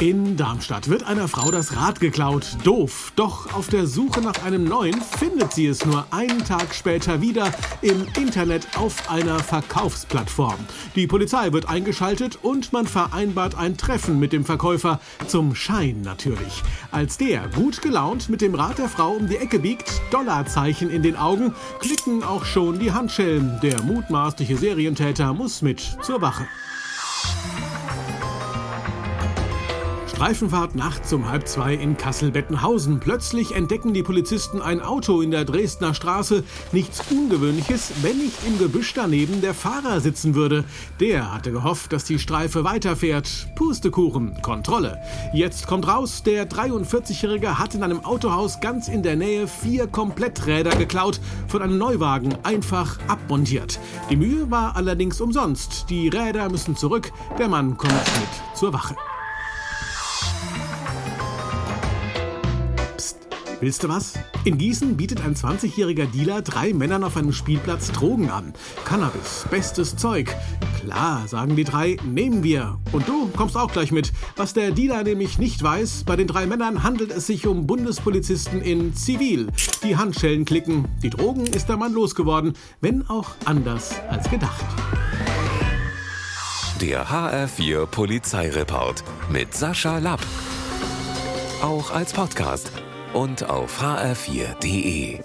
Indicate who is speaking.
Speaker 1: In Darmstadt wird einer Frau das Rad geklaut. Doof. Doch auf der Suche nach einem neuen findet sie es nur einen Tag später wieder im Internet auf einer Verkaufsplattform. Die Polizei wird eingeschaltet und man vereinbart ein Treffen mit dem Verkäufer. Zum Schein natürlich. Als der gut gelaunt mit dem Rad der Frau um die Ecke biegt, Dollarzeichen in den Augen, klicken auch schon die Handschellen. Der mutmaßliche Serientäter muss mit zur Wache. Streifenfahrt nachts um halb zwei in Kassel-Bettenhausen. Plötzlich entdecken die Polizisten ein Auto in der Dresdner Straße. Nichts Ungewöhnliches, wenn nicht im Gebüsch daneben der Fahrer sitzen würde. Der hatte gehofft, dass die Streife weiterfährt. Pustekuchen, Kontrolle. Jetzt kommt raus, der 43-Jährige hat in einem Autohaus ganz in der Nähe vier Kompletträder geklaut, von einem Neuwagen einfach abmontiert. Die Mühe war allerdings umsonst. Die Räder müssen zurück, der Mann kommt mit zur Wache. Willst du was? In Gießen bietet ein 20-jähriger Dealer drei Männern auf einem Spielplatz Drogen an. Cannabis, bestes Zeug. Klar, sagen die drei, nehmen wir. Und du kommst auch gleich mit. Was der Dealer nämlich nicht weiß, bei den drei Männern handelt es sich um Bundespolizisten in Zivil. Die Handschellen klicken. Die Drogen ist der Mann losgeworden, wenn auch anders als gedacht.
Speaker 2: Der HR4 Polizeireport mit Sascha Lapp. Auch als Podcast und auf hr4.de.